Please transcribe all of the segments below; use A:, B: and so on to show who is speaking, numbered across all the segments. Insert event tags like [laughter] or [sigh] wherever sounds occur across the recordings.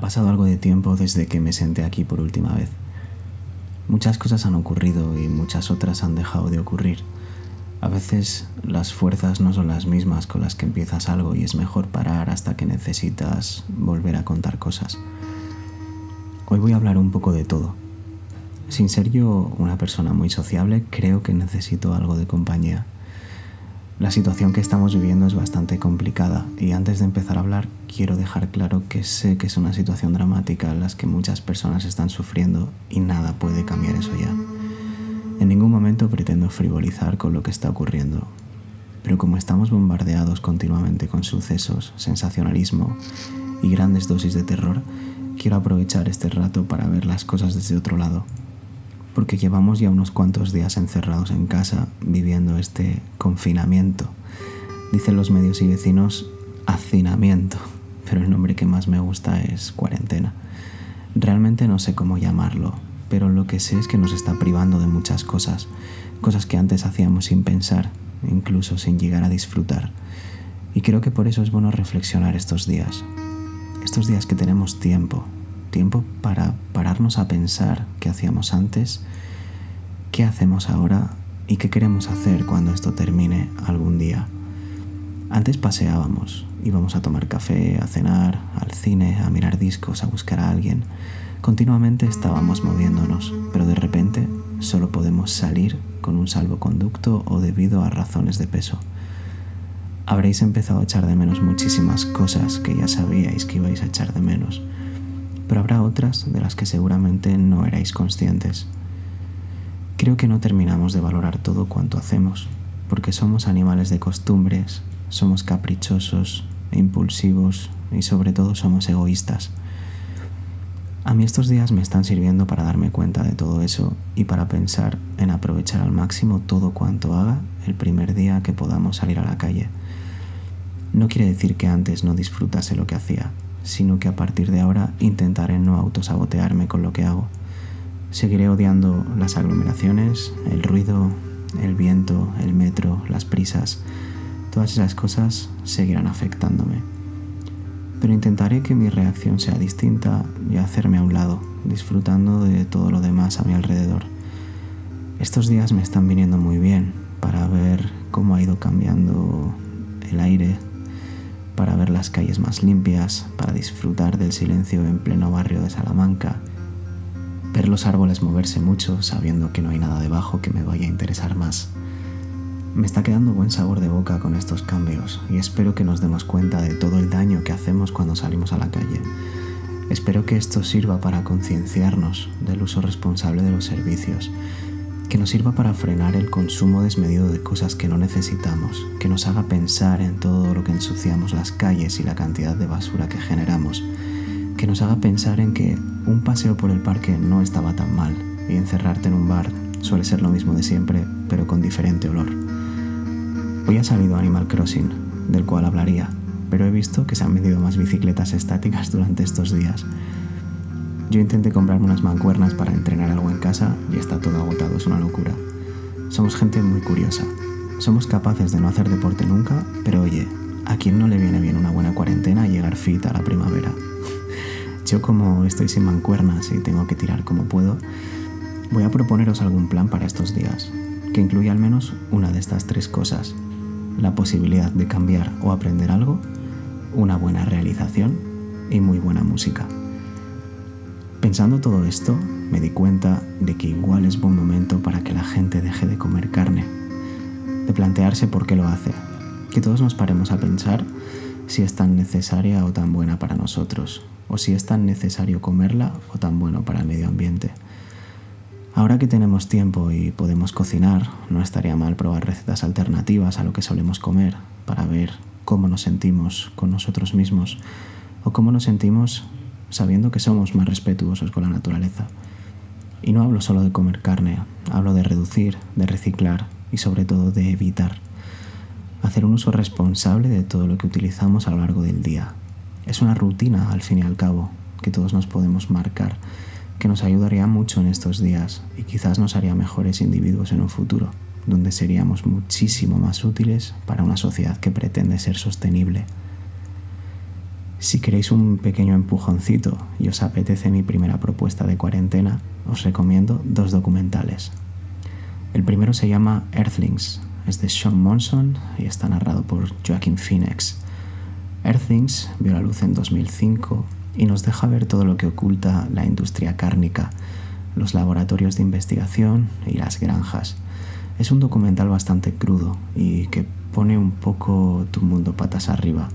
A: Ha pasado algo de tiempo desde que me senté aquí por última vez. Muchas cosas han ocurrido y muchas otras han dejado de ocurrir. A veces las fuerzas no son las mismas con las que empiezas algo y es mejor parar hasta que necesitas volver a contar cosas. Hoy voy a hablar un poco de todo. Sin ser yo una persona muy sociable, creo que necesito algo de compañía. La situación que estamos viviendo es bastante complicada y antes de empezar a hablar quiero dejar claro que sé que es una situación dramática en la que muchas personas están sufriendo y nada puede cambiar eso ya. En ningún momento pretendo frivolizar con lo que está ocurriendo, pero como estamos bombardeados continuamente con sucesos, sensacionalismo y grandes dosis de terror, quiero aprovechar este rato para ver las cosas desde otro lado porque llevamos ya unos cuantos días encerrados en casa viviendo este confinamiento. Dicen los medios y vecinos hacinamiento, pero el nombre que más me gusta es cuarentena. Realmente no sé cómo llamarlo, pero lo que sé es que nos está privando de muchas cosas, cosas que antes hacíamos sin pensar, incluso sin llegar a disfrutar. Y creo que por eso es bueno reflexionar estos días. Estos días que tenemos tiempo, tiempo para pararnos a pensar qué hacíamos antes, qué hacemos ahora y qué queremos hacer cuando esto termine algún día. Antes paseábamos, íbamos a tomar café, a cenar, al cine, a mirar discos, a buscar a alguien. Continuamente estábamos moviéndonos, pero de repente solo podemos salir con un salvoconducto o debido a razones de peso. Habréis empezado a echar de menos muchísimas cosas que ya sabíais que ibais a echar de menos pero habrá otras de las que seguramente no erais conscientes. Creo que no terminamos de valorar todo cuanto hacemos, porque somos animales de costumbres, somos caprichosos impulsivos y sobre todo somos egoístas. A mí estos días me están sirviendo para darme cuenta de todo eso y para pensar en aprovechar al máximo todo cuanto haga el primer día que podamos salir a la calle. No quiere decir que antes no disfrutase lo que hacía, sino que a partir de ahora intentaré no autosabotearme con lo que hago. Seguiré odiando las aglomeraciones, el ruido, el viento, el metro, las prisas. Todas esas cosas seguirán afectándome. Pero intentaré que mi reacción sea distinta y hacerme a un lado, disfrutando de todo lo demás a mi alrededor. Estos días me están viniendo muy bien para ver cómo ha ido cambiando el aire, para ver las calles más limpias, para disfrutar del silencio en pleno barrio de Salamanca, ver los árboles moverse mucho sabiendo que no hay nada debajo que me vaya a interesar más. Me está quedando buen sabor de boca con estos cambios y espero que nos demos cuenta de todo el daño que hacemos cuando salimos a la calle. Espero que esto sirva para concienciarnos del uso responsable de los servicios que nos sirva para frenar el consumo desmedido de cosas que no necesitamos, que nos haga pensar en todo lo que ensuciamos las calles y la cantidad de basura que generamos, que nos haga pensar en que un paseo por el parque no estaba tan mal y encerrarte en un bar suele ser lo mismo de siempre, pero con diferente olor. Hoy ha salido Animal Crossing, del cual hablaría, pero he visto que se han vendido más bicicletas estáticas durante estos días yo intenté comprarme unas mancuernas para entrenar algo en casa y está todo agotado, es una locura. Somos gente muy curiosa. Somos capaces de no hacer deporte nunca, pero oye, ¿a quién no le viene bien una buena cuarentena y llegar fit a la primavera? [laughs] Yo como estoy sin mancuernas y tengo que tirar como puedo, voy a proponeros algún plan para estos días, que incluya al menos una de estas tres cosas. La posibilidad de cambiar o aprender algo, una buena realización y muy buena música. Pensando todo esto, me di cuenta de que igual es buen momento para que la gente deje de comer carne, de plantearse por qué lo hace, que todos nos paremos a pensar si es tan necesaria o tan buena para nosotros, o si es tan necesario comerla o tan bueno para el medio ambiente. Ahora que tenemos tiempo y podemos cocinar, no estaría mal probar recetas alternativas a lo que solemos comer para ver cómo nos sentimos con nosotros mismos o cómo nos sentimos sabiendo que somos más respetuosos con la naturaleza. Y no hablo solo de comer carne, hablo de reducir, de reciclar y sobre todo de evitar. Hacer un uso responsable de todo lo que utilizamos a lo largo del día. Es una rutina, al fin y al cabo, que todos nos podemos marcar, que nos ayudaría mucho en estos días y quizás nos haría mejores individuos en un futuro, donde seríamos muchísimo más útiles para una sociedad que pretende ser sostenible. Si queréis un pequeño empujoncito y os apetece mi primera propuesta de cuarentena, os recomiendo dos documentales. El primero se llama Earthlings, es de Sean Monson y está narrado por Joaquin Phoenix. Earthlings vio la luz en 2005 y nos deja ver todo lo que oculta la industria cárnica, los laboratorios de investigación y las granjas. Es un documental bastante crudo y que pone un poco tu mundo patas arriba.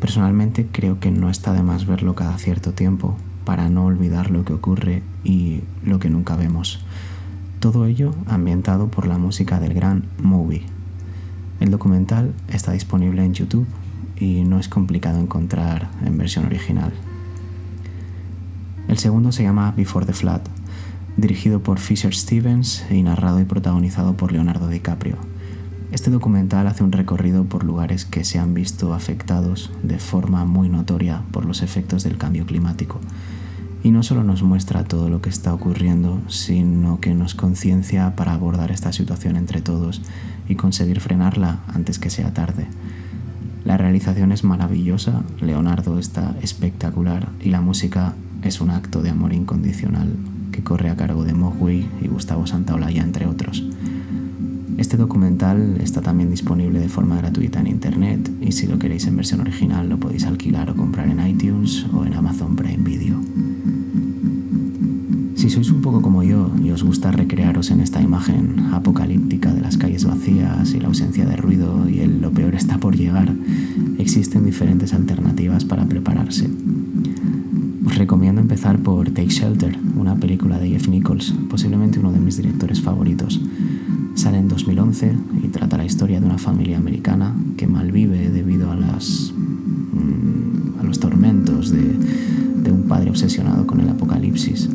A: Personalmente creo que no está de más verlo cada cierto tiempo para no olvidar lo que ocurre y lo que nunca vemos. Todo ello ambientado por la música del gran Movie. El documental está disponible en YouTube y no es complicado encontrar en versión original. El segundo se llama Before the Flood, dirigido por Fisher Stevens y narrado y protagonizado por Leonardo DiCaprio. Este documental hace un recorrido por lugares que se han visto afectados de forma muy notoria por los efectos del cambio climático. Y no solo nos muestra todo lo que está ocurriendo, sino que nos conciencia para abordar esta situación entre todos y conseguir frenarla antes que sea tarde. La realización es maravillosa, Leonardo está espectacular y la música es un acto de amor incondicional que corre a cargo de Mogwai y Gustavo Santaolalla, entre otros. Este documental está también disponible de forma gratuita en internet y si lo queréis en versión original lo podéis alquilar o comprar en iTunes o en Amazon Prime Video. Si sois un poco como yo y os gusta recrearos en esta imagen apocalíptica de las calles vacías y la ausencia de ruido y el lo peor está por llegar, existen diferentes alternativas para prepararse. Os recomiendo empezar por Take Shelter, una película de Jeff Nichols, posiblemente uno de mis directores favoritos. Sale en 2011 y trata la historia de una familia americana que malvive debido a, las, mm, a los tormentos de, de un padre obsesionado con el apocalipsis.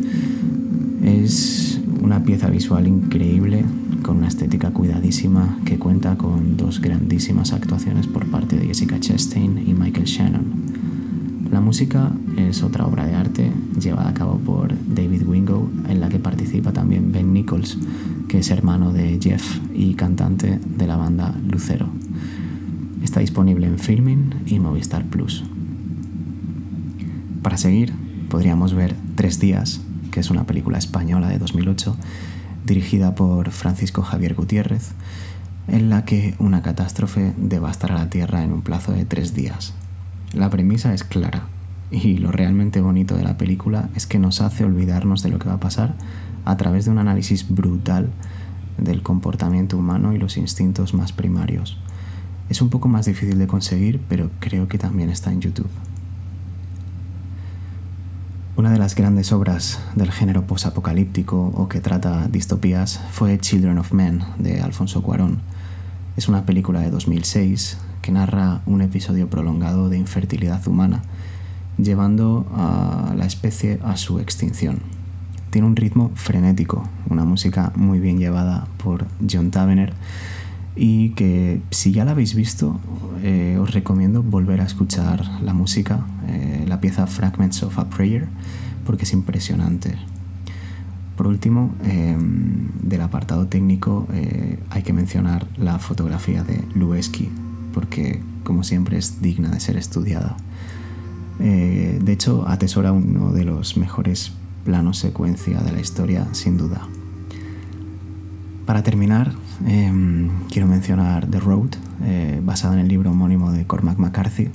A: Es una pieza visual increíble, con una estética cuidadísima que cuenta con dos grandísimas actuaciones por parte de Jessica Chastain y Michael Shannon. La música es otra obra de arte llevada a cabo por David Wingo, en la que participa también Ben Nichols, que es hermano de Jeff y cantante de la banda Lucero. Está disponible en Filming y Movistar Plus. Para seguir, podríamos ver Tres Días, que es una película española de 2008, dirigida por Francisco Javier Gutiérrez, en la que una catástrofe devastará la Tierra en un plazo de tres días. La premisa es clara y lo realmente bonito de la película es que nos hace olvidarnos de lo que va a pasar a través de un análisis brutal del comportamiento humano y los instintos más primarios. Es un poco más difícil de conseguir, pero creo que también está en YouTube. Una de las grandes obras del género posapocalíptico o que trata distopías fue Children of Men de Alfonso Cuarón. Es una película de 2006 que narra un episodio prolongado de infertilidad humana, llevando a la especie a su extinción. Tiene un ritmo frenético, una música muy bien llevada por John Tavener y que si ya la habéis visto eh, os recomiendo volver a escuchar la música, eh, la pieza Fragments of a Prayer, porque es impresionante. Por último, em, del apartado técnico eh, hay que mencionar la fotografía de Lueski, porque como siempre es digna de ser estudiada. Eh, de hecho, atesora uno de los mejores planos secuencia de la historia, sin duda. Para terminar, quiero mencionar The Road, eh, basada en el libro homónimo de Cormac McCarthy.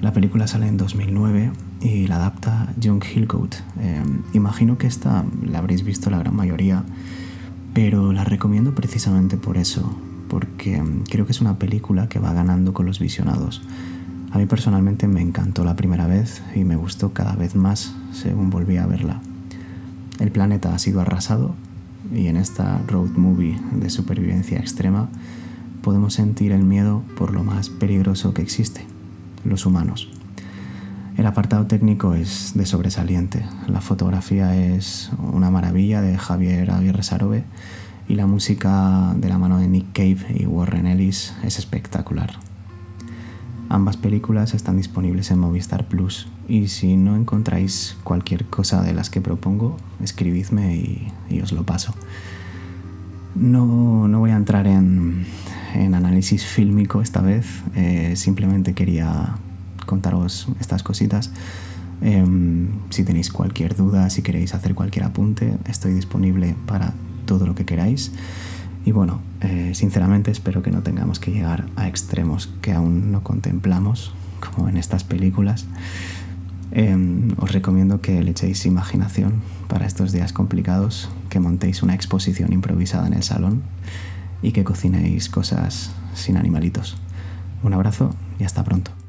A: La película sale en 2009 y la adapta John Hillcoat. Em, imagino que esta la habréis visto la gran mayoría, pero la recomiendo precisamente por eso, porque mm, creo que es una película que va ganando con los visionados. A mí personalmente me encantó la primera vez y me gustó cada vez más según volví a verla. El planeta ha sido arrasado y en esta road movie de supervivencia extrema podemos sentir el miedo por lo más peligroso que existe, los humanos. El apartado técnico es de sobresaliente, la fotografía es una maravilla de Javier Aguirre Sarobe y la música de la mano de Nick Cave y Warren Ellis es espectacular. Ambas películas están disponibles en Movistar Plus y si no encontráis cualquier cosa de las que propongo, escribidme y, os lo paso. No, no, voy a entrar en, en análisis fílmico esta vez, eh, simplemente quería contaros estas cositas. Em, si tenéis cualquier duda, si queréis hacer cualquier apunte, estoy disponible para todo lo que queráis. Y bueno, eh, sinceramente espero que no tengamos que llegar a extremos que aún no contemplamos, como en estas películas. Em, os recomiendo que le echéis imaginación para estos días complicados, que montéis una exposición improvisada en el salón y que cocinéis cosas sin animalitos. Un abrazo y hasta pronto.